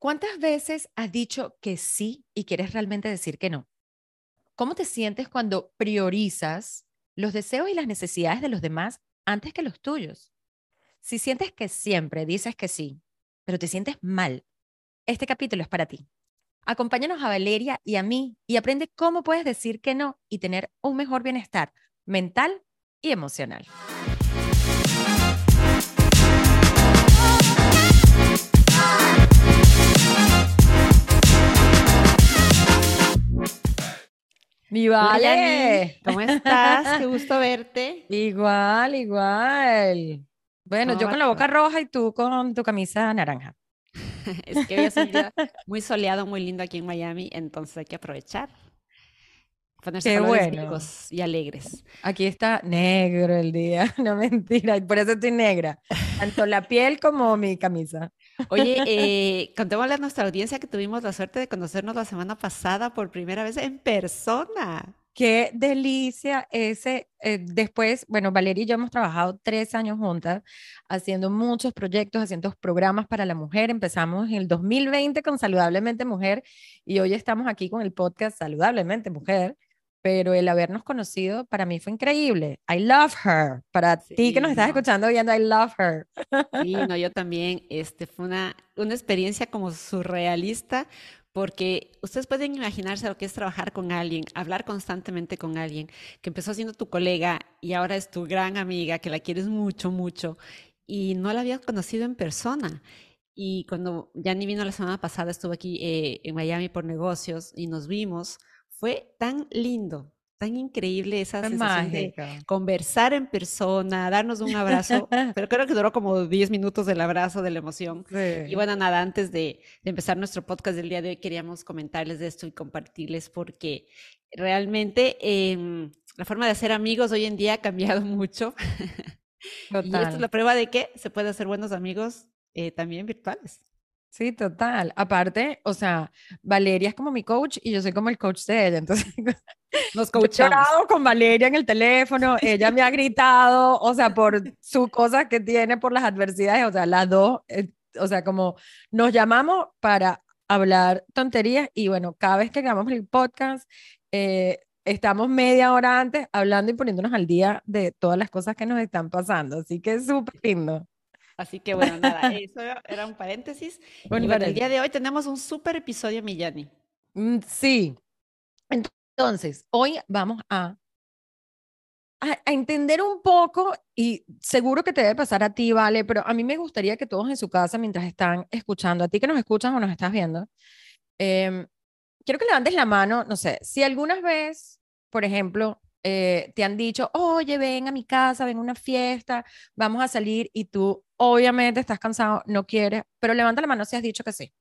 ¿Cuántas veces has dicho que sí y quieres realmente decir que no? ¿Cómo te sientes cuando priorizas los deseos y las necesidades de los demás antes que los tuyos? Si sientes que siempre dices que sí, pero te sientes mal, este capítulo es para ti. Acompáñanos a Valeria y a mí y aprende cómo puedes decir que no y tener un mejor bienestar mental y emocional. Mi vale. ¿Cómo estás? Qué gusto verte. Igual, igual. Bueno, yo con la boca roja y tú con tu camisa naranja. es que hoy es un día muy soleado, muy lindo aquí en Miami, entonces hay que aprovechar. Ponerse Qué bueno. y alegres. Aquí está negro el día, no mentira, y por eso estoy negra, tanto la piel como mi camisa. Oye, eh, contémosle a nuestra audiencia que tuvimos la suerte de conocernos la semana pasada por primera vez en persona. Qué delicia ese. Eh, después, bueno, Valeria y yo hemos trabajado tres años juntas, haciendo muchos proyectos, haciendo programas para la mujer. Empezamos en el 2020 con Saludablemente Mujer y hoy estamos aquí con el podcast Saludablemente Mujer. Pero el habernos conocido para mí fue increíble. I love her. Para ti que nos estás escuchando viendo, I love her. Sí, no, yo también. Este fue una, una experiencia como surrealista porque ustedes pueden imaginarse lo que es trabajar con alguien, hablar constantemente con alguien que empezó siendo tu colega y ahora es tu gran amiga, que la quieres mucho, mucho, y no la habías conocido en persona. Y cuando ni vino la semana pasada, estuvo aquí eh, en Miami por negocios y nos vimos, fue tan lindo, tan increíble esa sensación de conversar en persona, darnos un abrazo, pero creo que duró como 10 minutos del abrazo, de la emoción. Y bueno, nada, antes de, empezar nuestro podcast del día de hoy, queríamos comentarles de esto y compartirles porque realmente em, la forma de hacer amigos hoy en día ha cambiado mucho. y esto es la prueba de que se puede hacer buenos amigos eh, también virtuales. Sí, total. Aparte, o sea, Valeria es como mi coach y yo soy como el coach de ella. Entonces, nos coachamos. con Valeria en el teléfono, ella me ha gritado, o sea, por su cosa que tiene, por las adversidades, o sea, las dos, eh, o sea, como nos llamamos para hablar tonterías y bueno, cada vez que grabamos el podcast, eh, estamos media hora antes hablando y poniéndonos al día de todas las cosas que nos están pasando. Así que es súper lindo. Así que bueno, nada, eso era un paréntesis. Bueno, el día de hoy tenemos un súper episodio, Millani. Mm, sí. Entonces, hoy vamos a, a, entender un poco, y seguro que te debe pasar a ti, Vale, pero a mí me gustaría que todos en su casa, mientras están escuchando, a ti que nos escuchas o nos estás viendo, em, quiero que levantes la mano, no sé, si alguna vez, por ejemplo, eh, te han dicho, oye, ven a mi casa, ven a una fiesta, vamos a salir y tú obviamente estás cansado, no quieres, pero levanta la mano si has dicho que sí.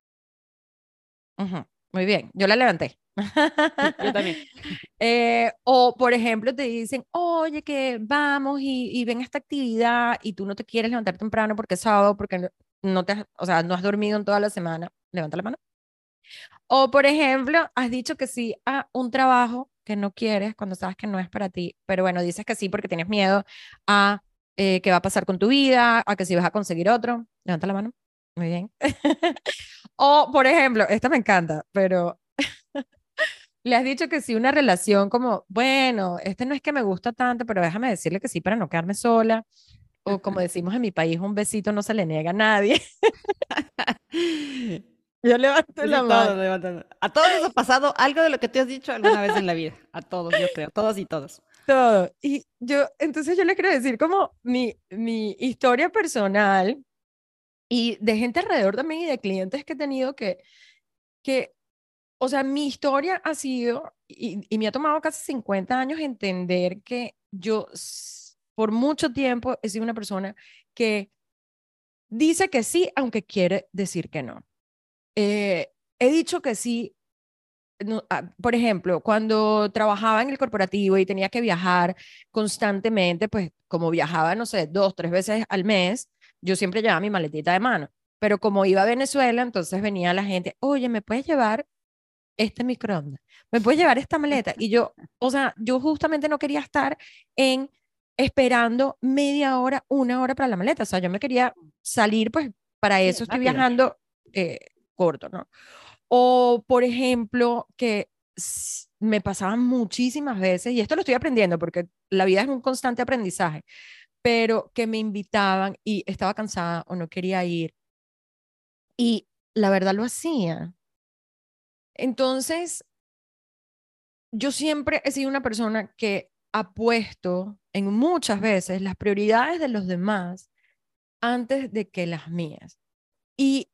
Muy bien, yo la levanté. Yo también. Eh, o, por ejemplo, te dicen, oye, que vamos y, y, ven a esta actividad y tú no te quieres levantar temprano porque es sábado, porque no, te o sea, no has dormido en toda la semana. Levanta la mano. O, por ejemplo, has dicho que sí a un trabajo que no quieres cuando sabes que no es para ti, pero bueno, dices que sí porque tienes miedo a eh, qué va a pasar con tu vida, a que si vas a conseguir otro. Levanta la mano. Muy bien. o, por ejemplo, esta me encanta, pero le has dicho que sí una relación como, bueno, este no es que me gusta tanto, pero déjame decirle que sí para no quedarme sola. O como decimos en mi país, un besito no se le niega a nadie. Yo levanto la mano. A todos les ha pasado algo de lo que te has dicho alguna vez en la vida. A todos, yo creo. Todos y todos. Todo. Y yo, entonces yo le quiero decir como mi, mi historia personal y de gente alrededor también y de clientes que he tenido que, que o sea, mi historia ha sido, y, y me ha tomado casi 50 años entender que yo por mucho tiempo he sido una persona que dice que sí, aunque quiere decir que no. Eh, he dicho que sí. Ah, por ejemplo, cuando trabajaba en el corporativo y tenía que viajar constantemente, pues como viajaba, no sé, dos, tres veces al mes, yo siempre llevaba mi maletita de mano. Pero como iba a Venezuela, entonces venía la gente, oye, ¿me puedes llevar este microondas? ¿Me puedes llevar esta maleta? Y yo, o sea, yo justamente no quería estar en esperando media hora, una hora para la maleta. O sea, yo me quería salir, pues para eso estoy viajando eh, corto, ¿no? O, por ejemplo, que me pasaban muchísimas veces, y esto lo estoy aprendiendo porque la vida es un constante aprendizaje, pero que me invitaban y estaba cansada o no quería ir. Y la verdad lo hacía. Entonces, yo siempre he sido una persona que ha puesto en muchas veces las prioridades de los demás antes de que las mías. Y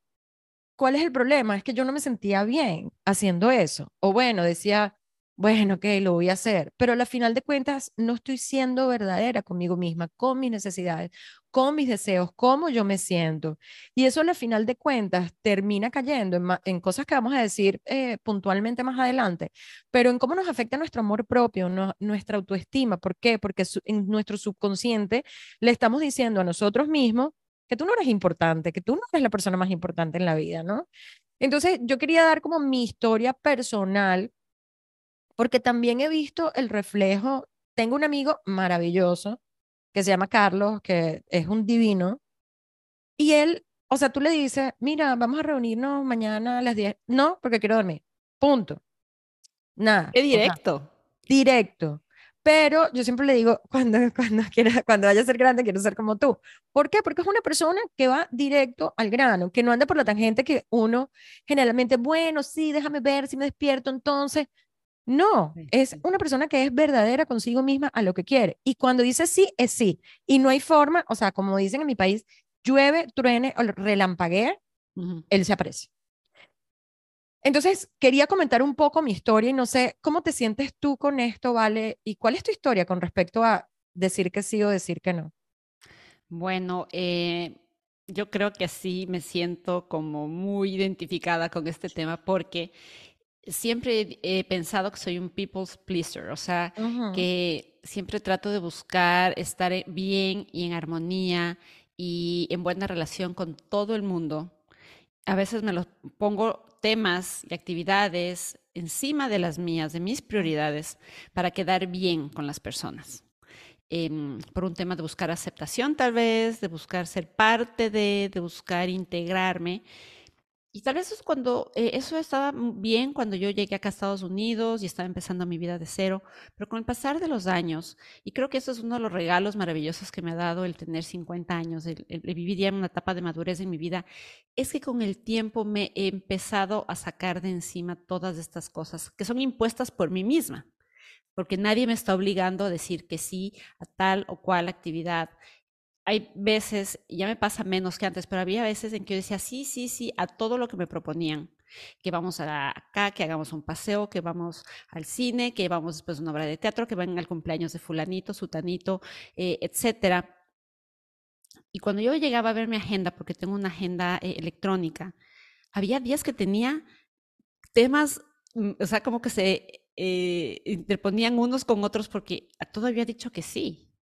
¿cuál es el problema? Es que yo no me sentía bien haciendo eso. O bueno, decía, bueno, ok, lo voy a hacer, pero al final de cuentas no estoy siendo verdadera conmigo misma, con mis necesidades, con mis deseos, cómo yo me siento. Y eso al final de cuentas termina cayendo en, cosas que vamos a decir eh, puntualmente más adelante, pero en cómo nos afecta nuestro amor propio, nuestra autoestima. ¿Por qué? Porque en nuestro subconsciente le estamos diciendo a nosotros mismos que tú no eres importante, que tú no eres la persona más importante en la vida, ¿no? Entonces, yo quería dar como mi historia personal, porque también he visto el reflejo. Tengo un amigo maravilloso que se llama Carlos, que es un divino, y él, o sea, tú le dices, mira, vamos a reunirnos mañana a las 10. No, porque quiero dormir. Punto. Nada. Qué directo. directo. Pero yo siempre le digo, cuando, cuando, quiera, cuando vaya a ser grande, quiero ser como tú. ¿Por qué? Porque es una persona que va directo al grano, que no anda por la tangente que uno generalmente, bueno, sí, déjame ver si me despierto entonces. No, es una persona que es verdadera consigo misma a lo que quiere. Y cuando dice sí, es sí. Y no hay forma, o sea, como dicen en mi país, llueve, truene o relampaguee, él se aparece. Entonces, quería comentar un poco mi historia y no sé, ¿cómo te sientes tú con esto, Vale? ¿Y cuál es tu historia con respecto a decir que sí o decir que no? Bueno, eh, yo creo que sí me siento como muy identificada con este tema porque siempre he pensado que soy un people's pleaser, o sea, que siempre trato de buscar estar bien y en armonía y en buena relación con todo el mundo. A veces me lo pongo temas y actividades encima de las mías, de mis prioridades, para quedar bien con las personas. Em, por un tema de buscar aceptación tal vez, de buscar ser parte de, de buscar integrarme. Y tal vez es cuando eh, eso estaba bien cuando yo llegué acá a Estados Unidos y estaba empezando mi vida de cero, pero con el pasar de los años, y creo que eso es uno de los regalos maravillosos que me ha dado el tener 50 años, el, vivir ya en una etapa de madurez en mi vida, es que con el tiempo me he empezado a sacar de encima todas estas cosas que son impuestas por mí misma porque nadie me está obligando a decir que sí a tal o cual actividad hay veces, ya me pasa menos que antes, pero había veces en que yo decía sí, sí, sí a todo lo que me proponían. Que vamos a acá, que hagamos un paseo, que vamos al cine, que vamos después a una obra de teatro, que van al cumpleaños de fulanito, sutanito, eh, etcétera. Y cuando yo llegaba a ver mi agenda, porque tengo una agenda eh, electrónica, había días que tenía temas, mm, o sea, como que se eh, interponían unos con otros porque todo había dicho que sí.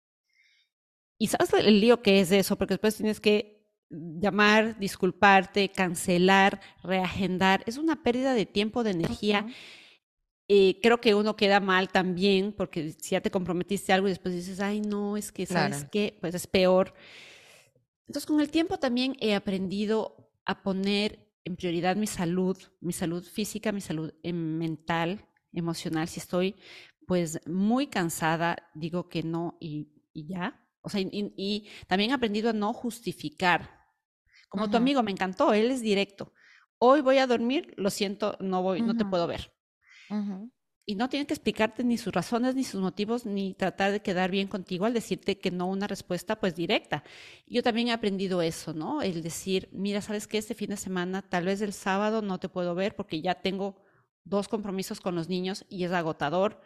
Y sabes el lío que es eso, porque después tienes que llamar, disculparte, cancelar, reagendar. Es una pérdida de tiempo, de energía. Eh, creo que uno queda mal también, porque si ya te comprometiste algo y después dices, ay, no, es que, ¿sabes qué? Pues es peor. Entonces, con el tiempo también he aprendido a poner en prioridad mi salud, mi salud física, mi salud em, mental, emocional. Si estoy, pues, muy cansada, digo que no y, y ya, o sea, y, también he aprendido a no justificar. Como tu amigo, me encantó, él es directo. Hoy voy a dormir, lo siento, no voy, no te puedo ver. Y no tienes que explicarte ni sus razones, ni sus motivos, ni tratar de quedar bien contigo al decirte que no una respuesta pues directa. Yo también he aprendido eso, ¿no? El decir, mira, ¿sabes qué? Este fin de semana, tal vez el sábado no te puedo ver porque ya tengo dos compromisos con los niños y es agotador.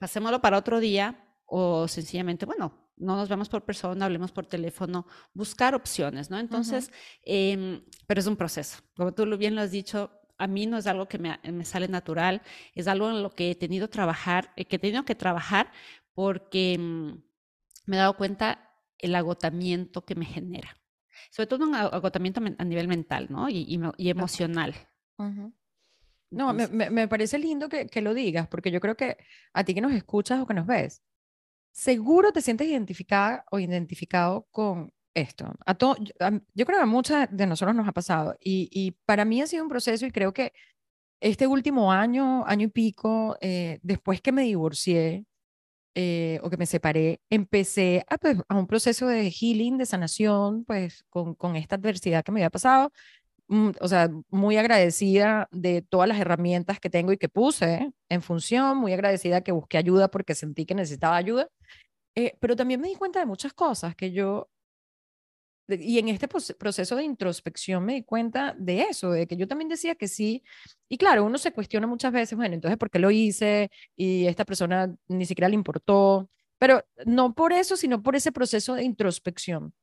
Pasémoslo para otro día o sencillamente, bueno, no nos vemos por persona, hablemos por teléfono, buscar opciones, ¿no? Entonces, em, pero es un proceso. Como tú bien lo has dicho, a mí no es algo que me, sale natural, es algo en lo que he tenido trabajar, eh, que he tenido que trabajar porque em, me he dado cuenta el agotamiento que me genera. Sobre todo un agotamiento a nivel mental, ¿no? Y, emocional. No, me, me, parece lindo que, que, lo digas, porque yo creo que a ti que nos escuchas o que nos ves, seguro te sientes identificada o identificado con esto. A todo, yo creo que a muchas de nosotros nos ha pasado y, y, para mí ha sido un proceso y creo que este último año, año y pico, eh, después que me divorcié eh, o que me separé, empecé a, pues, a, un proceso de healing, de sanación, pues con, con esta adversidad que me había pasado. Mm, o sea, muy agradecida de todas las herramientas que tengo y que puse en función, muy agradecida que busqué ayuda porque sentí que necesitaba ayuda, eh, pero también me di cuenta de muchas cosas que yo y en este proceso de introspección me di cuenta de eso, de que yo también decía que sí. Y claro, uno se cuestiona muchas veces, bueno, entonces, ¿por qué lo hice? Y esta persona ni siquiera le importó. Pero no por eso, sino por ese proceso de introspección.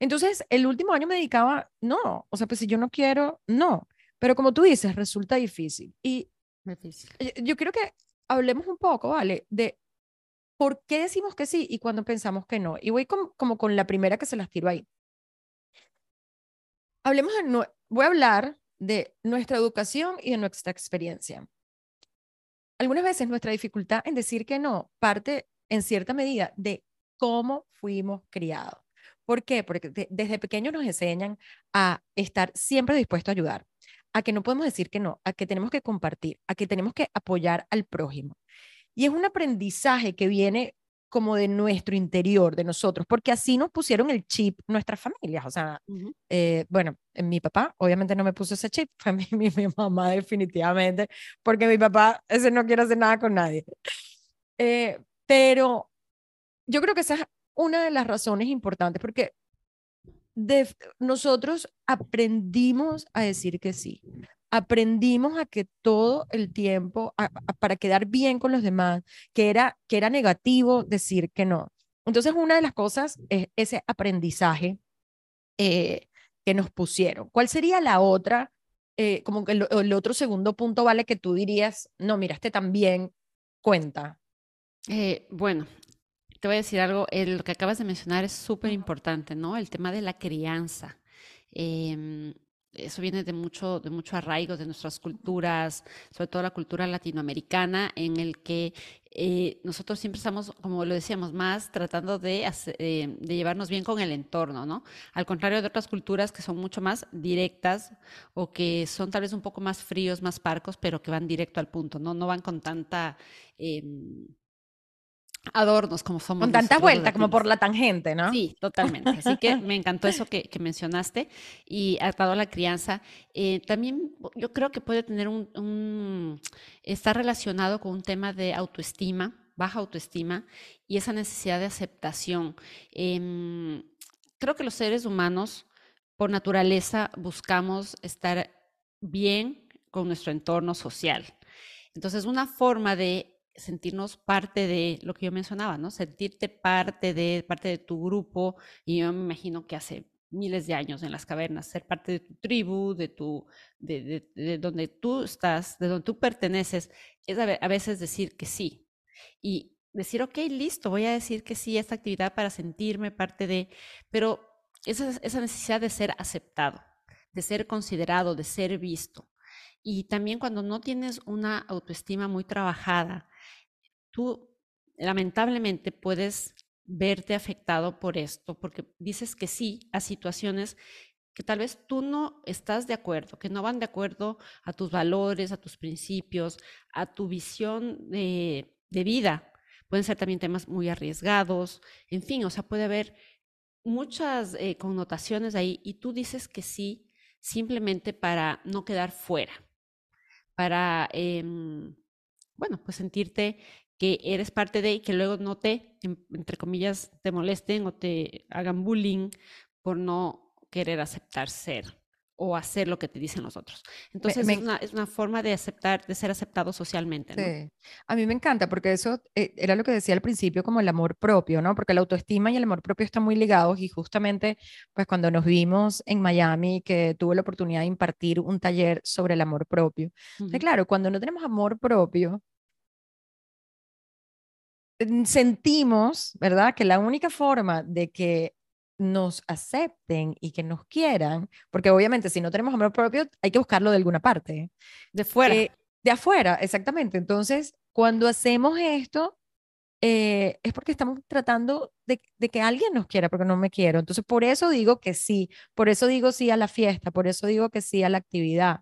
Entonces, el último año me dedicaba, no, o sea, pues si yo no quiero, no. Pero como tú dices, resulta difícil. Y difícil. yo quiero que hablemos un poco, ¿vale? De por qué decimos que sí y cuando pensamos que no. Y voy como con la primera que se las tiro ahí hablemos de, voy a hablar de nuestra educación y de nuestra experiencia. Algunas veces nuestra dificultad en decir que no parte en cierta medida de cómo fuimos criados. ¿Por qué? Porque desde pequeños nos enseñan a estar siempre dispuestos a ayudar, a que no podemos decir que no, a que tenemos que compartir, a que tenemos que apoyar al prójimo. Y es un aprendizaje que viene como de nuestro interior, de nosotros, porque así nos pusieron el chip nuestras familias. O sea, eh, bueno, mi papá obviamente no me puso ese chip, fue mi, mi, mamá definitivamente, porque mi papá ese no quiere hacer nada con nadie. Eh, pero yo creo que esa es una de las razones importantes, porque nosotros aprendimos a decir que sí aprendimos a que todo el tiempo, para quedar bien con los demás, que era, que era negativo decir que no. Entonces, una de las cosas es ese aprendizaje eh, que nos pusieron. ¿Cuál sería la otra? Eh, como que el, otro segundo punto, vale, que tú dirías, no, miraste también, cuenta. Eh, bueno, te voy a decir algo, lo que acabas de mencionar es súper importante, ¿no? El tema de la crianza. Eh, eso viene de mucho, de mucho arraigo de nuestras culturas, sobre todo la cultura latinoamericana, en el que eh, nosotros siempre estamos, como lo decíamos, más tratando de, eh, de, llevarnos bien con el entorno, ¿no? Al contrario de otras culturas que son mucho más directas o que son tal vez un poco más fríos, más parcos, pero que van directo al punto, ¿no? No van con tanta... Em, adornos como somos. Con tanta vuelta, como por la tangente, ¿no? Sí, totalmente. Así que me encantó eso que, mencionaste y atado a la crianza. Eh, también yo creo que puede tener un, está relacionado con un tema de autoestima, baja autoestima y esa necesidad de aceptación. Em, creo que los seres humanos, por naturaleza, buscamos estar bien con nuestro entorno social. Entonces, una forma de sentirnos parte de lo que yo mencionaba, ¿no? Sentirte parte de, parte de tu grupo, y yo me imagino que hace miles de años en las cavernas, ser parte de tu tribu, de, tu, de, de, donde tú estás, de donde tú perteneces, es a, veces decir que sí. Y decir, ok, listo, voy a decir que sí a esta actividad para sentirme parte de, pero esa necesidad de ser aceptado, de ser considerado, de ser visto. Y también cuando no tienes una autoestima muy trabajada, tú lamentablemente puedes verte afectado por esto, porque dices que sí a situaciones que tal vez tú no estás de acuerdo, que no van de acuerdo a tus valores, a tus principios, a tu visión de, vida. Pueden ser también temas muy arriesgados, en fin, o sea, puede haber muchas eh, connotaciones ahí y tú dices que sí simplemente para no quedar fuera, para, em, bueno, pues sentirte que eres parte de y que luego no te, entre comillas, te molesten o te hagan bullying por no querer aceptar ser o hacer lo que te dicen los otros. Entonces es, una, es, una, forma de aceptar, de ser aceptado socialmente. Sí. A mí me encanta porque eso eh, era lo que decía al principio como el amor propio, ¿no? Porque la autoestima y el amor propio están muy ligados y justamente pues cuando nos vimos en Miami que tuve la oportunidad de impartir un taller sobre el amor propio. claro, cuando no tenemos amor propio, sentimos, ¿verdad? Que la única forma de que nos acepten y que nos quieran, porque obviamente si no tenemos amor propio hay que buscarlo de alguna parte. De fuera. Eh, de afuera, exactamente. Entonces, cuando hacemos esto, eh, es porque estamos tratando de, que alguien nos quiera, porque no me quiero. Entonces, por eso digo que sí, por eso digo sí a la fiesta, por eso digo que sí a la actividad.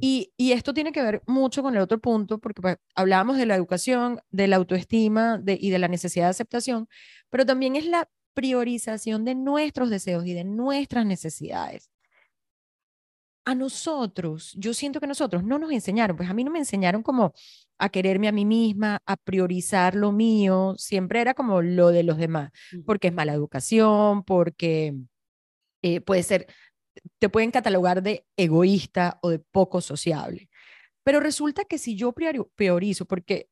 Y, esto tiene que ver mucho con el otro punto, porque pues, hablábamos de la educación, de la autoestima y de la necesidad de aceptación, pero también es la priorización de nuestros deseos y de nuestras necesidades a nosotros, yo siento que nosotros no nos enseñaron, pues a mí no me enseñaron como a quererme a mí misma, a priorizar lo mío, siempre era como lo de los demás, porque es mala educación, porque eh, puede ser, te pueden catalogar de egoísta o de poco sociable. Pero resulta que si yo priorizo, porque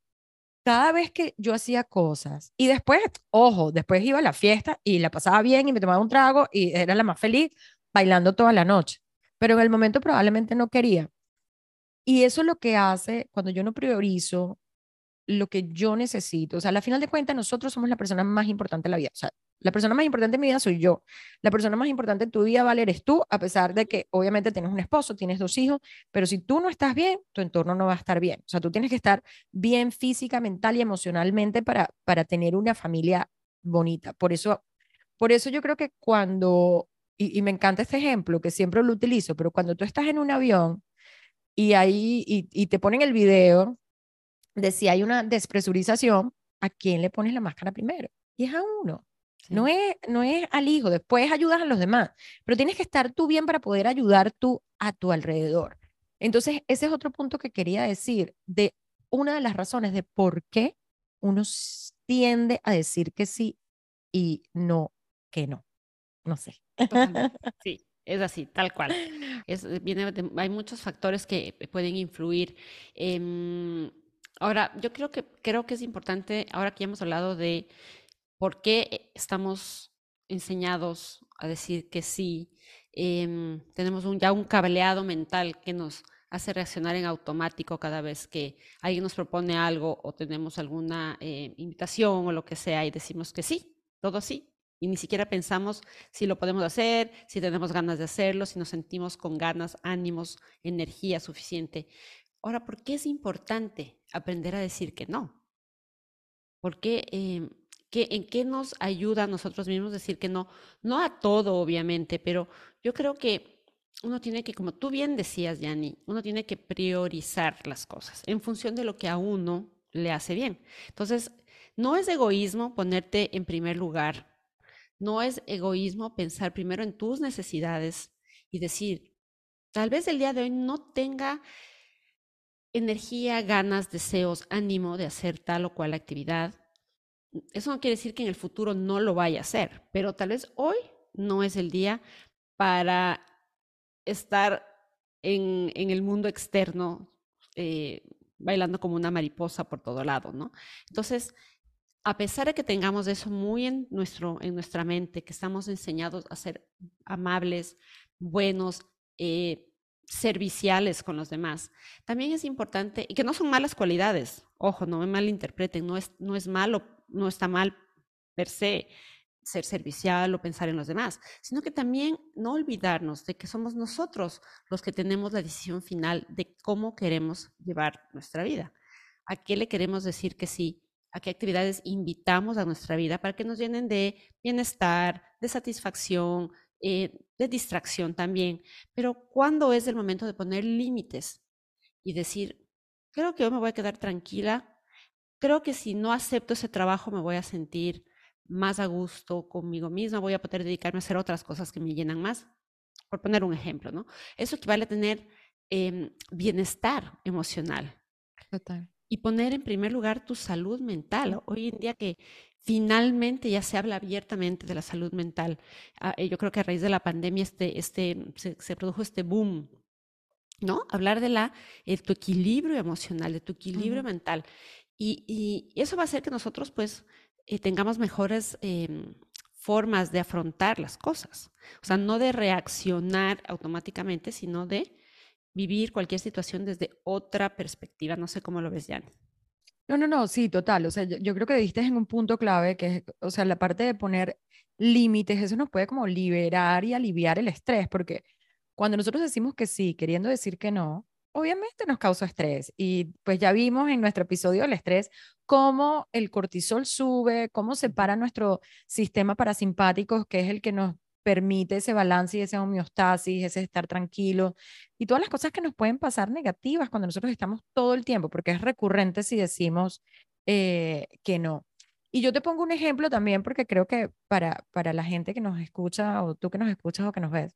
cada vez que yo hacía cosas y después, ojo, después iba a la fiesta y la pasaba bien y me tomaba un trago y era la más feliz bailando toda la noche pero en el momento probablemente no quería. Y eso es lo que hace cuando yo no priorizo lo que yo necesito. O sea, a la final de cuentas, nosotros somos la persona más importante de la vida. O sea, la persona más importante en mi vida soy yo. La persona más importante en tu vida, Vale, eres tú, a pesar de que obviamente tienes un esposo, tienes dos hijos, pero si tú no estás bien, tu entorno no va a estar bien. O sea, tú tienes que estar bien física, mental y emocionalmente para, para tener una familia bonita. Por eso, por eso yo creo que cuando y, me encanta este ejemplo que siempre lo utilizo, pero cuando tú estás en un avión y ahí y, te ponen el video de si hay una despresurización, ¿a quién le pones la máscara primero? Y es a uno. No, es, no es al hijo, después ayudas a los demás, pero tienes que estar tú bien para poder ayudar tú a tu alrededor. Entonces, ese es otro punto que quería decir, de una de las razones de por qué uno tiende a decir que sí y no que no. No sé. Sí, es así, tal cual. Es, viene hay muchos factores que pueden influir. ahora, yo creo que, creo que es importante, ahora que ya hemos hablado de por qué estamos enseñados a decir que sí, em, tenemos un, ya un cableado mental que nos hace reaccionar en automático cada vez que alguien nos propone algo o tenemos alguna eh, invitación o lo que sea y decimos que sí, todo sí, y ni siquiera pensamos si lo podemos hacer, si tenemos ganas de hacerlo, si nos sentimos con ganas, ánimos, energía suficiente. Ahora, ¿por qué es importante aprender a decir que no? ¿Por qué, em, ¿En qué nos ayuda a nosotros mismos decir que no? No a todo, obviamente, pero yo creo que uno tiene que, como tú bien decías, Yanni, uno tiene que priorizar las cosas en función de lo que a uno le hace bien. Entonces, no es egoísmo ponerte en primer lugar no es egoísmo pensar primero en tus necesidades y decir, tal vez el día de hoy no tenga energía, ganas, deseos, ánimo de hacer tal o cual actividad. Eso no quiere decir que en el futuro no lo vaya a hacer, pero tal vez hoy no es el día para estar en, el mundo externo eh, bailando como una mariposa por todo lado, ¿no? Entonces, a pesar de que tengamos eso muy en, nuestro, en nuestra mente, que estamos enseñados a ser amables, buenos, eh, serviciales con los demás, también es importante, y que no son malas cualidades, ojo, no me malinterpreten, no es, no es malo, no está mal per se ser servicial o pensar en los demás, sino que también no olvidarnos de que somos nosotros los que tenemos la decisión final de cómo queremos llevar nuestra vida, a qué le queremos decir que sí a qué actividades invitamos a nuestra vida para que nos llenen de bienestar, de satisfacción, eh, de distracción también. Pero ¿cuándo es el momento de poner límites y decir, creo que hoy me voy a quedar tranquila? Creo que si no acepto ese trabajo me voy a sentir más a gusto conmigo misma, voy a poder dedicarme a hacer otras cosas que me llenan más. Por poner un ejemplo, ¿no? Eso equivale a tener em, bienestar emocional. Total y poner en primer lugar tu salud mental. Hoy en día que finalmente ya se habla abiertamente de la salud mental. Ah, eh, yo creo que a raíz de la pandemia este, este, se, produjo este boom, ¿no? Hablar de la, eh, tu equilibrio emocional, de tu equilibrio mental. Y, y, eso va a hacer que nosotros pues eh, tengamos mejores em, formas de afrontar las cosas. O sea, no de reaccionar automáticamente, sino de vivir cualquier situación desde otra perspectiva. No sé cómo lo ves, Jan. No, no, no, sí, total. O sea, yo, creo que diste en un punto clave que es, o sea, la parte de poner límites, eso nos puede como liberar y aliviar el estrés, porque cuando nosotros decimos que sí, queriendo decir que no, obviamente nos causa estrés y pues ya vimos en nuestro episodio del estrés cómo el cortisol sube, cómo se para nuestro sistema parasimpático, que es el que nos permite ese balance y esa homeostasis, ese estar tranquilo y todas las cosas que nos pueden pasar negativas cuando nosotros estamos todo el tiempo, porque es recurrente si decimos eh, que no. Y yo te pongo un ejemplo también porque creo que para, para la gente que nos escucha o tú que nos escuchas o que nos ves,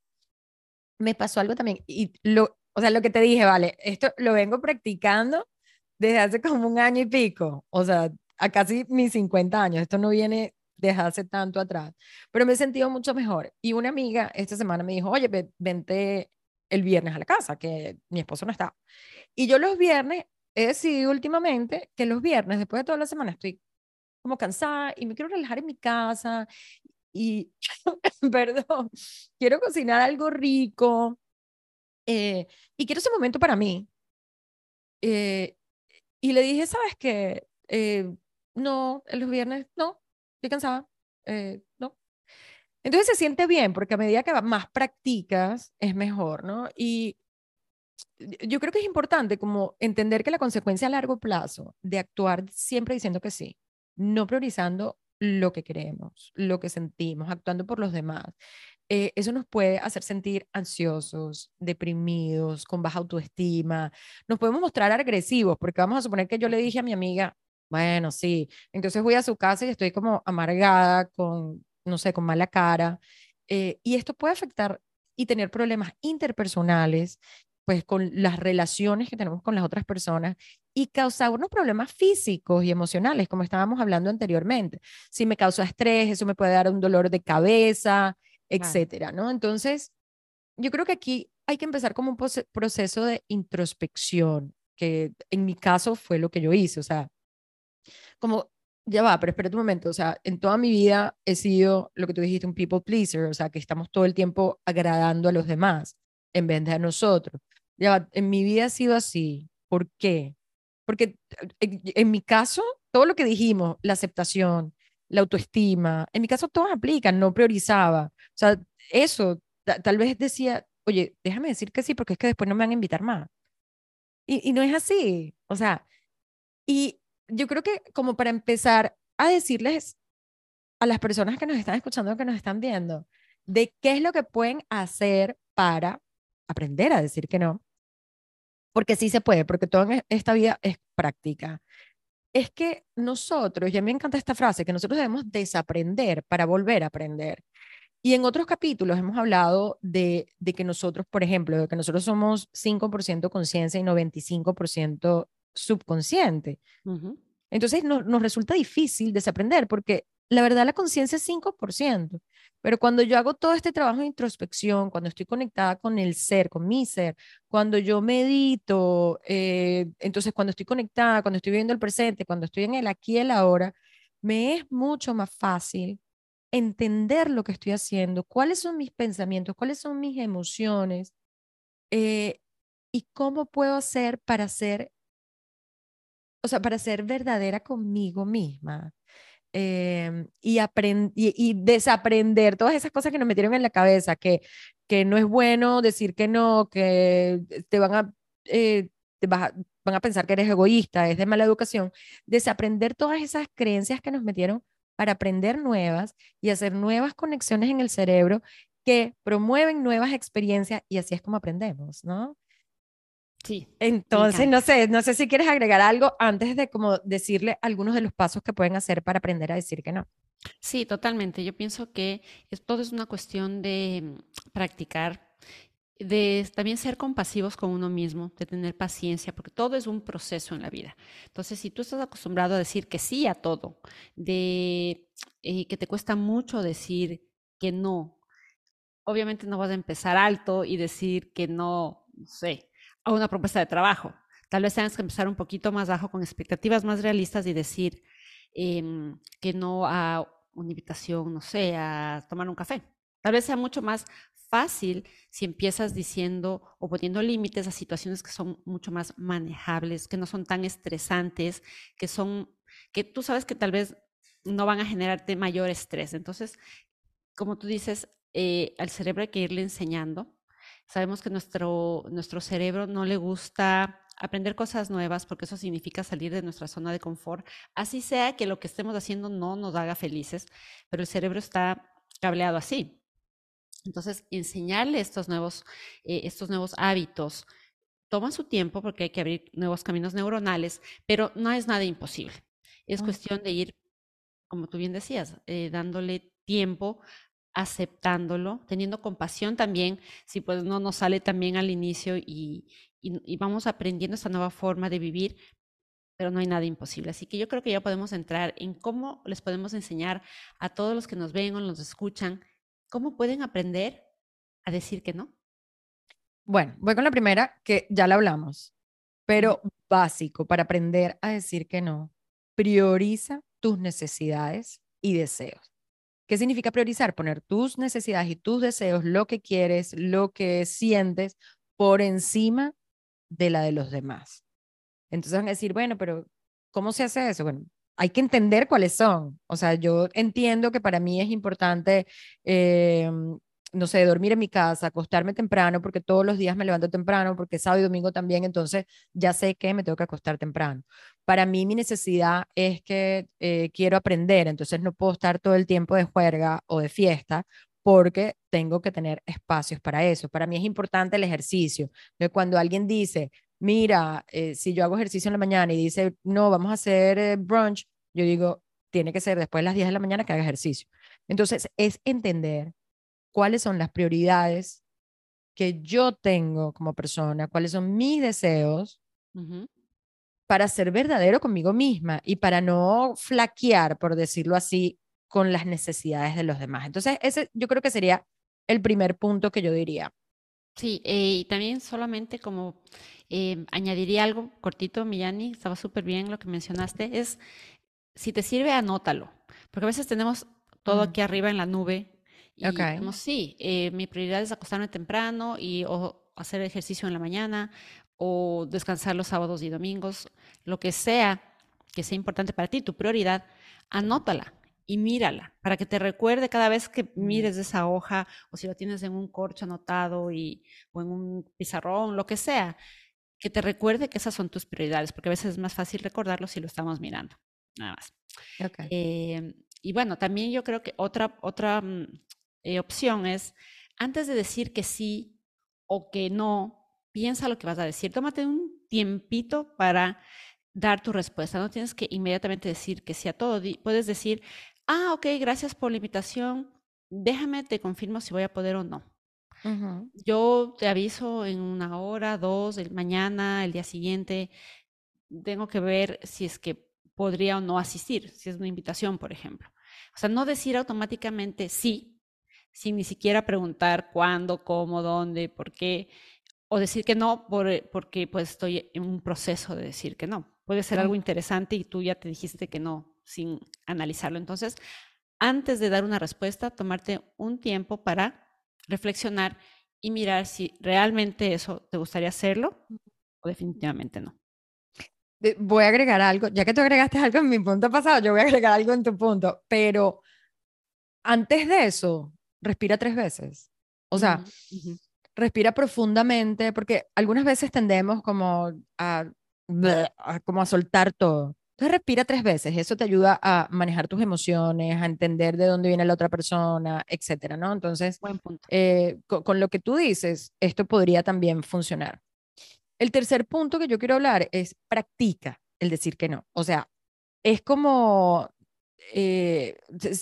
me pasó algo también. Y lo, o sea, lo que te dije, vale, esto lo vengo practicando desde hace como un año y pico, o sea, a casi mis 50 años. Esto no viene desde hace tanto atrás, pero me he sentido mucho mejor. Y una amiga esta semana me dijo, oye, vente el viernes a la casa, que mi esposo no está. Y yo los viernes he decidido últimamente que los viernes, después de toda la semana, estoy como cansada y me quiero relajar en mi casa y, perdón, quiero cocinar algo rico eh, y quiero ese momento para mí. Eh, y le dije, ¿sabes qué? Eh, no, los viernes, no, estoy cansada, no. Entonces se siente bien porque a medida que más practicas es mejor, ¿no? Y yo creo que es importante como entender que la consecuencia a largo plazo de actuar siempre diciendo que sí no priorizando lo que queremos, lo que sentimos, actuando por los demás. Eh, eso nos puede hacer sentir ansiosos, deprimidos, con baja autoestima. Nos podemos mostrar agresivos, porque vamos a suponer que yo le dije a mi amiga, bueno, sí, entonces voy a su casa y estoy como amargada, con, no sé, con mala cara. Eh, y esto puede afectar y tener problemas interpersonales pues con las relaciones que tenemos con las otras personas y causar unos problemas físicos y emocionales, como estábamos hablando anteriormente. Si me causa estrés, eso me puede dar un dolor de cabeza, etcétera, ¿no? Entonces, yo creo que aquí hay que empezar como un proceso de introspección, que en mi caso fue lo que yo hice, o sea, como ya va, pero espera un momento, o sea, en toda mi vida he sido lo que tú dijiste, un people pleaser, o sea, que estamos todo el tiempo agradando a los demás en vez de a nosotros. Ya, en mi vida ha sido así. ¿Por qué? Porque en, mi caso, todo lo que dijimos, la aceptación, la autoestima, en mi caso todas aplican, no priorizaba. O sea, eso, tal vez decía, oye, déjame decir que sí, porque es que después no me van a invitar más. Y, y no es así. O sea, y yo creo que como para empezar a decirles a las personas que nos están escuchando, que nos están viendo, de qué es lo que pueden hacer para aprender a decir que no, porque sí se puede, porque toda e, esta vida es práctica. Es que nosotros, y a mí me encanta esta frase, que nosotros debemos desaprender para volver a aprender. Y en otros capítulos hemos hablado de, de que nosotros, por ejemplo, de que nosotros somos 5% conciencia y 95% subconsciente. Entonces nos resulta difícil desaprender porque la verdad la conciencia es 5%, pero cuando yo hago todo este trabajo de introspección, cuando estoy conectada con el ser, con mi ser, cuando yo medito, eh, entonces cuando estoy conectada, cuando estoy viviendo el presente, cuando estoy en el aquí y el ahora, me es mucho más fácil entender lo que estoy haciendo, cuáles son mis pensamientos, cuáles son mis emociones eh, y cómo puedo hacer para ser, o sea, para ser verdadera conmigo misma. Em, y, y, desaprender todas esas cosas que nos metieron en la cabeza, que, que no es bueno decir que no, que te van a, eh, te van a pensar que eres egoísta, es de mala educación, desaprender todas esas creencias que nos metieron para aprender nuevas y hacer nuevas conexiones en el cerebro que promueven nuevas experiencias y así es como aprendemos, ¿no? Sí. Entonces, no sé, no sé si quieres agregar algo antes de como decirle algunos de los pasos que pueden hacer para aprender a decir que no. Sí, totalmente. Yo pienso que todo es una cuestión de mm, practicar, de también ser compasivos con uno mismo, de tener paciencia, porque todo es un proceso en la vida. Entonces, si tú estás acostumbrado a decir que sí a todo, de eh, que te cuesta mucho decir que no, obviamente no vas a empezar alto y decir que no, no sé, a una propuesta de trabajo. Tal vez tengas que empezar un poquito más bajo con expectativas más realistas y decir em, que no a una invitación, no sé, a tomar un café. Tal vez sea mucho más fácil si empiezas diciendo o poniendo límites a situaciones que son mucho más manejables, que no son tan estresantes, que son, que tú sabes que tal vez no van a generarte mayor estrés. Entonces, como tú dices, eh, al cerebro hay que irle enseñando Sabemos que nuestro, nuestro cerebro no le gusta aprender cosas nuevas porque eso significa salir de nuestra zona de confort, así sea que lo que estemos haciendo no nos haga felices, pero el cerebro está cableado así. Entonces, enseñarle estos nuevos, eh, estos nuevos hábitos toma su tiempo porque hay que abrir nuevos caminos neuronales, pero no es nada imposible. Es cuestión de ir, como tú bien decías, eh, dándole tiempo aceptándolo, teniendo compasión también, si pues no nos sale también al inicio y, y, vamos aprendiendo esta nueva forma de vivir, pero no hay nada imposible. Así que yo creo que ya podemos entrar en cómo les podemos enseñar a todos los que nos ven o nos escuchan, cómo pueden aprender a decir que no. Bueno, voy con la primera, que ya la hablamos, pero básico para aprender a decir que no. Prioriza tus necesidades y deseos. ¿Qué significa priorizar? Poner tus necesidades y tus deseos, lo que quieres, lo que sientes, por encima de la de los demás. Entonces van a decir, bueno, pero ¿cómo se hace eso? Bueno, hay que entender cuáles son. O sea, yo entiendo que para mí es importante eh, no sé, dormir en mi casa, acostarme temprano, porque todos los días me levanto temprano, porque sábado y domingo también, entonces ya sé que me tengo que acostar temprano. Para mí mi necesidad es que eh, quiero aprender, entonces no puedo estar todo el tiempo de juerga o de fiesta porque tengo que tener espacios para eso. Para mí es importante el ejercicio. Cuando alguien dice, mira, eh, si yo hago ejercicio en la mañana y dice, no, vamos a hacer eh, brunch, yo digo, tiene que ser después de las 10 de la mañana que haga ejercicio. Entonces, es entender cuáles son las prioridades que yo tengo como persona, cuáles son mis deseos para ser verdadero conmigo misma y para no flaquear, por decirlo así, con las necesidades de los demás. Entonces, ese yo creo que sería el primer punto que yo diría. Sí, eh, y también solamente como eh, añadiría algo cortito, Millani, estaba súper bien lo que mencionaste, es si te sirve, anótalo, porque a veces tenemos todo aquí arriba en la nube y como sí, eh, mi prioridad es acostarme temprano y o hacer ejercicio en la mañana o descansar los sábados y domingos, lo que sea que sea importante para ti, tu prioridad, anótala y mírala para que te recuerde cada vez que mires esa hoja o si lo tienes en un corcho anotado y, o en un pizarrón, lo que sea, que te recuerde que esas son tus prioridades, porque a veces es más fácil recordarlo si lo estamos mirando. Nada más. Eh, y bueno, también yo creo que otra, otra mm, eh, opción es, antes de decir que sí o que no, piensa lo que vas a decir. Tómate un tiempito para dar tu respuesta. No tienes que inmediatamente decir que sí a todo. Puedes decir, ah, ok, gracias por la invitación. Déjame, te confirmo si voy a poder o no. Yo te aviso en una hora, dos, el mañana, el día siguiente. Tengo que ver si es que podría o no asistir, si es una invitación, por ejemplo. O sea, no decir automáticamente sí, sin ni siquiera preguntar cuándo, cómo, dónde, por qué, o decir que no por, porque pues estoy en un proceso de decir que no. Puede ser algo interesante y tú ya te dijiste que no sin analizarlo. Entonces, antes de dar una respuesta, tomarte un tiempo para reflexionar y mirar si realmente eso te gustaría hacerlo o definitivamente no. Voy a agregar algo, ya que tú agregaste algo en mi punto pasado, yo voy a agregar algo en tu punto, pero antes de eso, respira tres veces. O sea, respira profundamente, porque algunas veces tendemos como a, como a soltar todo. Entonces respira tres veces, eso te ayuda a manejar tus emociones, a entender de dónde viene la otra persona, etcétera, ¿no? Entonces, eh, con, lo que tú dices, esto podría también funcionar. El tercer punto que yo quiero hablar es practica el decir que no. O sea, es como eh,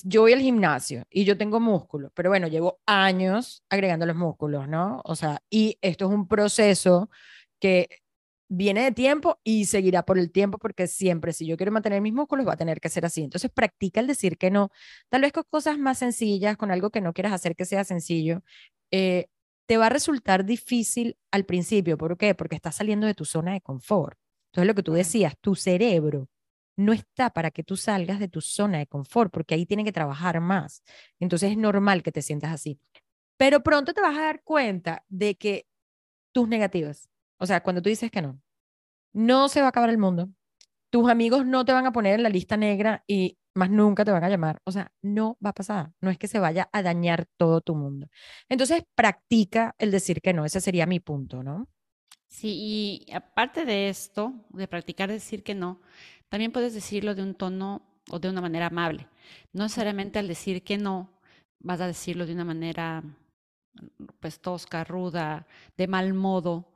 yo voy al gimnasio y yo tengo músculos, pero bueno, llevo años agregando los músculos, ¿no? O sea, y esto es un proceso que viene de tiempo y seguirá por el tiempo porque siempre si yo quiero mantener mis músculos va a tener que ser así. Entonces practica el decir que no, tal vez con cosas más sencillas, con algo que no quieras hacer que sea sencillo. Eh, te va a resultar difícil al principio. ¿Por qué? Porque estás saliendo de tu zona de confort. Entonces, lo que tú decías, tu cerebro no está para que tú salgas de tu zona de confort, porque ahí tiene que trabajar más. Entonces es normal que te sientas así. Pero pronto te vas a dar cuenta de que tus negativas, o sea, cuando tú dices que no, no se va a acabar el mundo, tus amigos no te van a poner en la lista negra y más nunca te van a llamar. O sea, no va a pasar. No es que se vaya a dañar todo tu mundo. Entonces, practica el decir que no. Ese sería mi punto, ¿no? Sí, y aparte de esto, de practicar decir que no, también puedes decirlo de un tono o de una manera amable. No necesariamente al decir que no, vas a decirlo de una manera pues tosca, ruda, de mal modo.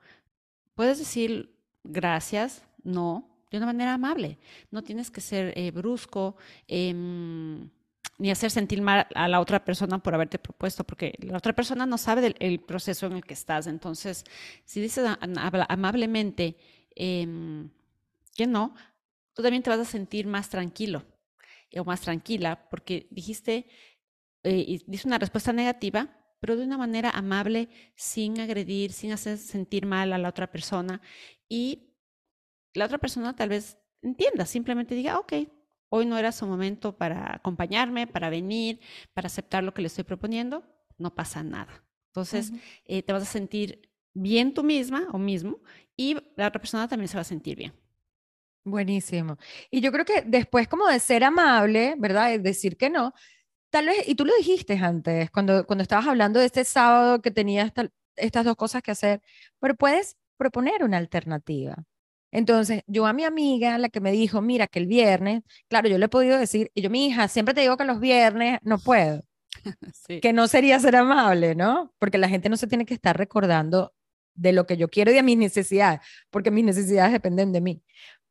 Puedes decir gracias, no, de una manera amable. No tienes que ser eh, brusco em, ni hacer sentir mal a la otra persona por haberte propuesto, porque la otra persona no sabe del proceso en el que estás. Entonces, si dices amablemente em, que no, tú también te vas a sentir más tranquilo o más tranquila, porque dijiste, eh, y dice una respuesta negativa, pero de una manera amable, sin agredir, sin hacer sentir mal a la otra persona. Y la otra persona tal vez entienda, simplemente diga, ok, hoy no era su momento para acompañarme, para venir, para aceptar lo que le estoy proponiendo, no pasa nada. Entonces, eh, te vas a sentir bien tú misma o mismo y la otra persona también se va a sentir bien. Buenísimo. Y yo creo que después como de ser amable, ¿verdad? Es decir que no, tal vez, y tú lo dijiste antes, cuando, cuando estabas hablando de este sábado que tenías estas dos cosas que hacer, pero puedes proponer una alternativa. Entonces, yo a mi amiga, la que me dijo, mira, que el viernes, claro, yo le he podido decir, y yo, mi hija, siempre te digo que los viernes no puedo. Que no sería ser amable, ¿no? Porque la gente no se tiene que estar recordando de lo que yo quiero y de mis necesidades, porque mis necesidades dependen de mí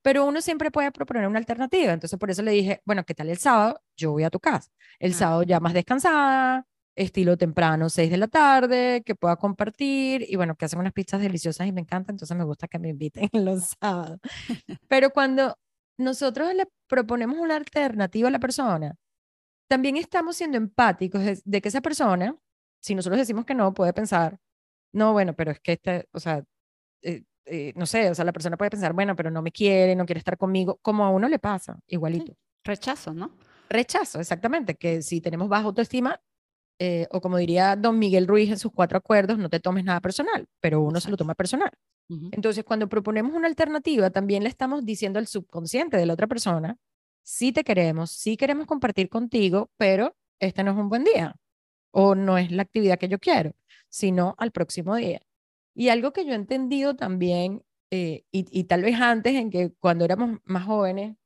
pero uno siempre puede proponer una alternativa. Entonces, por eso le dije, bueno, ¿qué tal el sábado? Yo voy a tu casa. El sábado ya más descansada, estilo temprano, 6 de la tarde, que pueda compartir y bueno, que hacen unas pizzas deliciosas y me encanta, entonces me gusta que me inviten los sábados. Pero cuando nosotros le proponemos una alternativa a la persona, también estamos siendo empáticos de, que esa persona, si nosotros decimos que no, puede pensar, no, bueno, pero es que este, o sea, eh, eh, no sé, o sea, la persona puede pensar, bueno, pero no me quiere, no quiere estar conmigo, como a uno le pasa, igualito. Rechazo, ¿no? Rechazo, exactamente, que si tenemos baja autoestima, eh, o como diría don Miguel Ruiz en sus cuatro acuerdos, no te tomes nada personal, pero uno se lo toma personal. Entonces, cuando proponemos una alternativa, también le estamos diciendo al subconsciente de la otra persona, sí te queremos, sí queremos compartir contigo, pero este no es un buen día, o no es la actividad que yo quiero, sino al próximo día. Y algo que yo he entendido también, eh, y, tal vez antes, en que cuando éramos más jóvenes,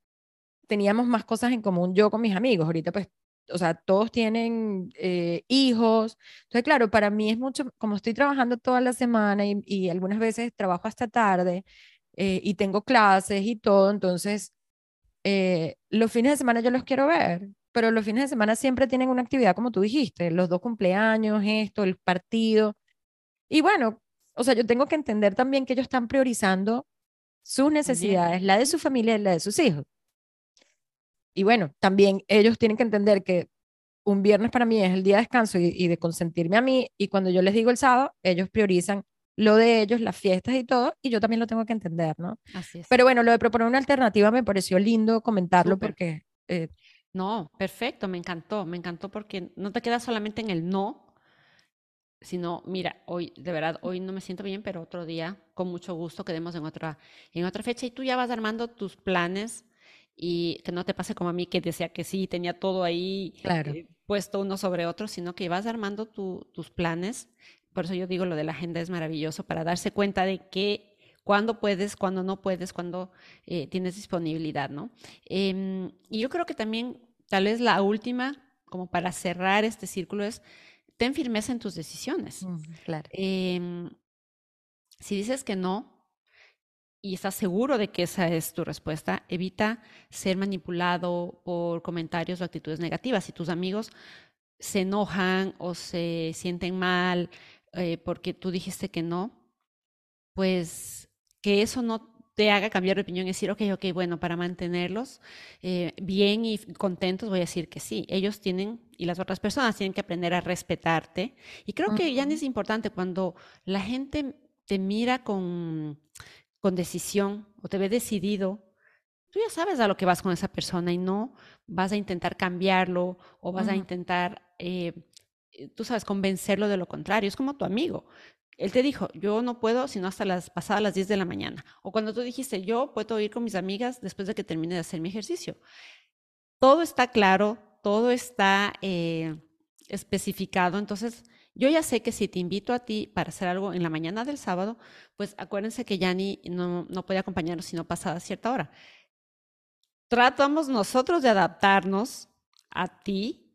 teníamos más cosas en común yo con mis amigos. Ahorita, pues, o sea, todos tienen eh, hijos. Entonces, claro, para mí es mucho, como estoy trabajando toda la semana y, algunas veces trabajo hasta tarde eh, y tengo clases y todo, entonces los fines de semana yo los quiero ver, pero los fines de semana siempre tienen una actividad, como tú dijiste, los dos cumpleaños, esto, el partido. Y bueno, o sea, yo tengo que entender también que ellos están priorizando sus necesidades, la de su familia y la de sus hijos. Y bueno, también ellos tienen que entender que un viernes para mí es el día de descanso y, de consentirme a mí, y cuando yo les digo el sábado, ellos priorizan lo de ellos, las fiestas y todo, y yo también lo tengo que entender, ¿no? Así es. Pero bueno, lo de proponer una alternativa me pareció lindo comentarlo porque... Eh, no, perfecto, me encantó, me encantó porque no te quedas solamente en el no, sino, mira, hoy, de verdad, hoy no me siento bien, pero otro día, con mucho gusto, quedemos en otra, en otra fecha y tú ya vas armando tus planes y que no te pase como a mí que decía que sí, tenía todo ahí eh, puesto uno sobre otro, sino que vas armando tus planes. Por eso yo digo lo de la agenda es maravilloso para darse cuenta de que cuándo puedes, cuándo no puedes, cuándo eh, tienes disponibilidad, ¿no? Em, y yo creo que también, tal vez la última, como para cerrar este círculo, es ten firmeza en tus decisiones. claro. Em, si dices que no y estás seguro de que esa es tu respuesta, evita ser manipulado por comentarios o actitudes negativas. Si tus amigos se enojan o se sienten mal eh, porque tú dijiste que no, pues que eso no te haga cambiar de opinión y decir, ok, ok, bueno, para mantenerlos eh, bien y contentos, voy a decir que sí. Ellos tienen, y las otras personas tienen que aprender a respetarte. Y creo que ya es importante cuando la gente te mira con, con decisión o te ve decidido, tú ya sabes a lo que vas con esa persona y no vas a intentar cambiarlo o vas a intentar, eh, tú sabes, convencerlo de lo contrario. Es como tu amigo él te dijo, yo no puedo sino hasta las pasadas las 10 de la mañana. O cuando tú dijiste, yo puedo ir con mis amigas después de que termine de hacer mi ejercicio. todo está claro, todo está eh, especificado. Entonces, yo ya sé que si te invito a ti para hacer algo en la mañana del sábado, pues acuérdense que Yanni no, no puede acompañarnos sino pasada cierta hora. Tratamos nosotros de adaptarnos a ti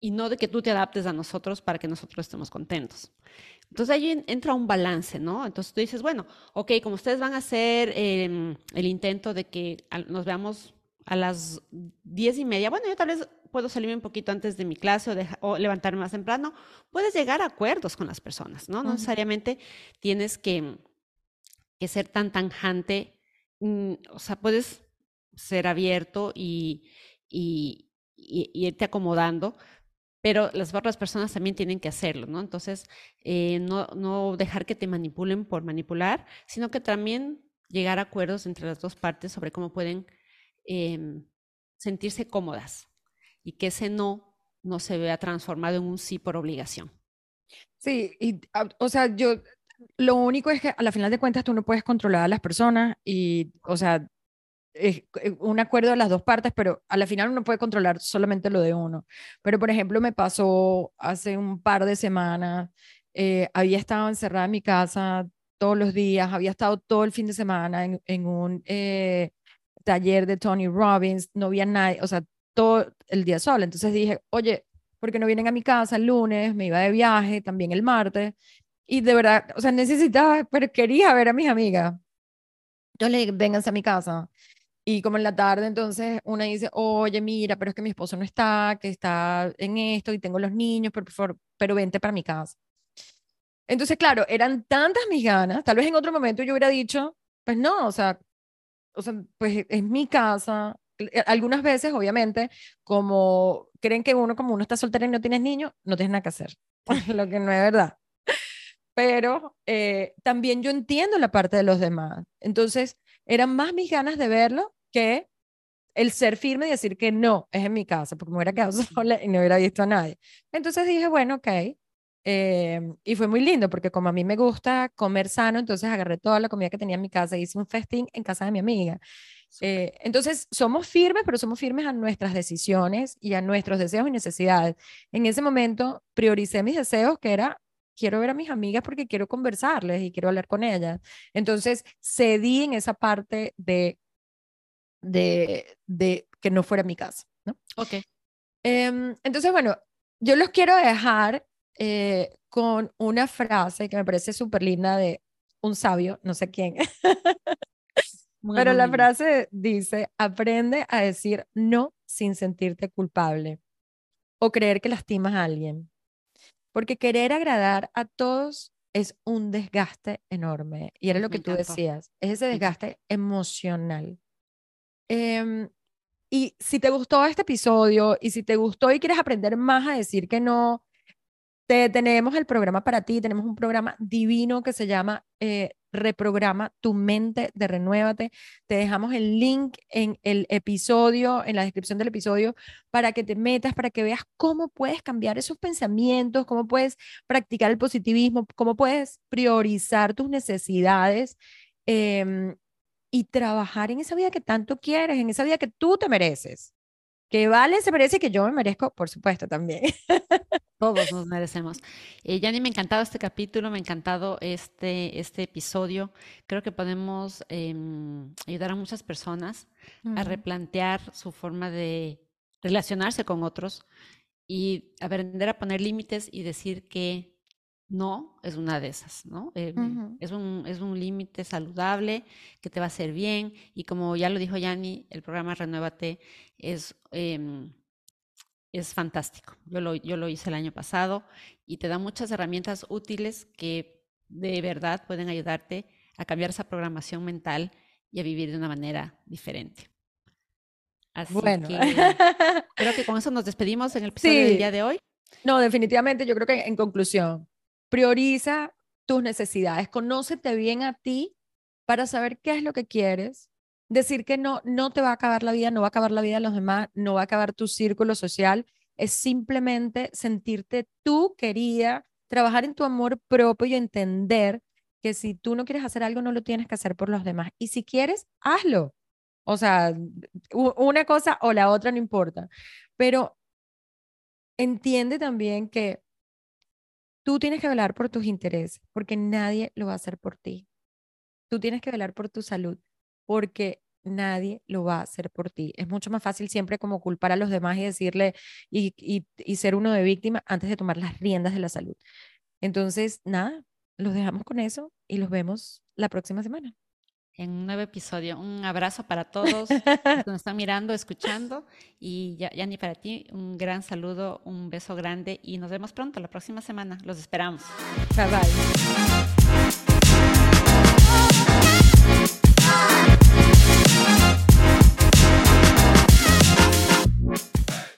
y no de que tú te adaptes a nosotros para que nosotros estemos contentos. Entonces ahí entra un balance, ¿no? Entonces tú dices, bueno, ok, como ustedes van a hacer em, el intento de que nos veamos a las diez y media, bueno, yo tal vez puedo salirme un poquito antes de mi clase o, levantarme más temprano, puedes llegar a acuerdos con las personas, ¿no? No necesariamente tienes que, que, ser tan tanjante, mm, o sea, puedes ser abierto y, y, y, irte acomodando, pero las otras personas también tienen que hacerlo, ¿no? Entonces, eh, no, no dejar que te manipulen por manipular, sino que también llegar a acuerdos entre las dos partes sobre cómo pueden eh, sentirse cómodas y que ese no no se vea transformado en un sí por obligación. Sí, y, ah, o sea, yo, lo único es que a la final de cuentas tú no puedes controlar a las personas y, o sea, es eh, un acuerdo de las dos partes, pero a la final uno puede controlar solamente lo de uno. Pero, por ejemplo, me pasó hace un par de semanas, eh, había estado encerrada en mi casa todos los días, había estado todo el fin de semana en, un eh, taller de Tony Robbins, no había nadie, o sea, todo el día sola. Entonces dije, oye, ¿por qué no vienen a mi casa el lunes? Me iba de viaje también el martes. Y de verdad, o sea, necesitaba, pero quería ver a mis amigas. Yo le dije, vénganse a mi casa. Y como en la tarde, entonces una dice, oye, mira, pero es que mi esposo no está, que está en esto y tengo los niños, pero, por pero vente para mi casa. Entonces, claro, eran tantas mis ganas, tal vez en otro momento yo hubiera dicho, pues no, o sea, o sea, pues es mi casa. Eh, algunas veces, obviamente, como creen que uno, como uno está soltero y no tienes niños, no tienes nada que hacer, lo que no es verdad. Pero eh, también yo entiendo la parte de los demás. Entonces, eran más mis ganas de verlo que el ser firme y decir que no, es en mi casa, porque me hubiera quedado sola y no hubiera visto a nadie. Entonces dije, bueno, ok, Em, y fue muy lindo porque como a mí me gusta comer sano, entonces agarré toda la comida que tenía en mi casa y hice un festín en casa de mi amiga. Eh, entonces somos firmes, pero somos firmes a nuestras decisiones y a nuestros deseos y necesidades. En ese momento prioricé mis deseos, que era quiero ver a mis amigas porque quiero conversarles y quiero hablar con ellas. Entonces cedí en esa parte de, de, de que no fuera mi casa. ¿no? Ok. Em, entonces, bueno, yo los quiero dejar eh, con una frase que me parece súper linda de un sabio, no sé quién. Pero la frase dice, aprende a decir no sin sentirte culpable o creer que lastimas a alguien. Porque querer agradar a todos es un desgaste enorme. Y era lo que tú decías, es ese desgaste emocional. Em, y si te gustó este episodio y si te gustó y quieres aprender más a decir que no, tenemos el programa para ti, tenemos un programa divino que se llama eh, Reprograma tu mente de Renuévate. Te dejamos el link en el episodio, en la descripción del episodio, para que te metas, para que veas cómo puedes cambiar esos pensamientos, cómo puedes practicar el positivismo, cómo puedes priorizar tus necesidades em, y trabajar en esa vida que tanto quieres, en esa vida que tú te mereces que vale se merece que yo me merezco, por supuesto, también. Todos nos merecemos. Eh, Yanni, me ha encantado este capítulo, me ha encantado este, este episodio. Creo que podemos em, ayudar a muchas personas a replantear su forma de relacionarse con otros y aprender a poner límites y decir que no es una de esas, ¿no? Em, es un, es un límite saludable que te va a hacer bien y como ya lo dijo Yanni, el programa Renuévate es, em, es fantástico. Yo lo, yo lo hice el año pasado y te da muchas herramientas útiles que de verdad pueden ayudarte a cambiar esa programación mental y a vivir de una manera diferente. Así bueno. que creo que con eso nos despedimos en el episodio del día de hoy. No, definitivamente yo creo que en conclusión, Prioriza tus necesidades, conócete bien a ti para saber qué es lo que quieres. Decir que no, no te va a acabar la vida, no va a acabar la vida de los demás, no va a acabar tu círculo social, es simplemente sentirte tú querida, trabajar en tu amor propio y entender que si tú no quieres hacer algo, no lo tienes que hacer por los demás. Y si quieres, hazlo. O sea, una cosa o la otra no importa. Pero entiende también que tú tienes que velar por tus intereses, porque nadie lo va a hacer por ti. Tú tienes que velar por tu salud, porque nadie lo va a hacer por ti. Es mucho más fácil siempre como culpar a los demás y decirle y, y, ser uno de víctima antes de tomar las riendas de la salud. Entonces, nada, los dejamos con eso y los vemos la próxima semana. En un nuevo episodio. Un abrazo para todos que nos están mirando, escuchando. Y ya, ni para ti, un gran saludo, un beso grande y nos vemos pronto la próxima semana. Los esperamos. Bye bye.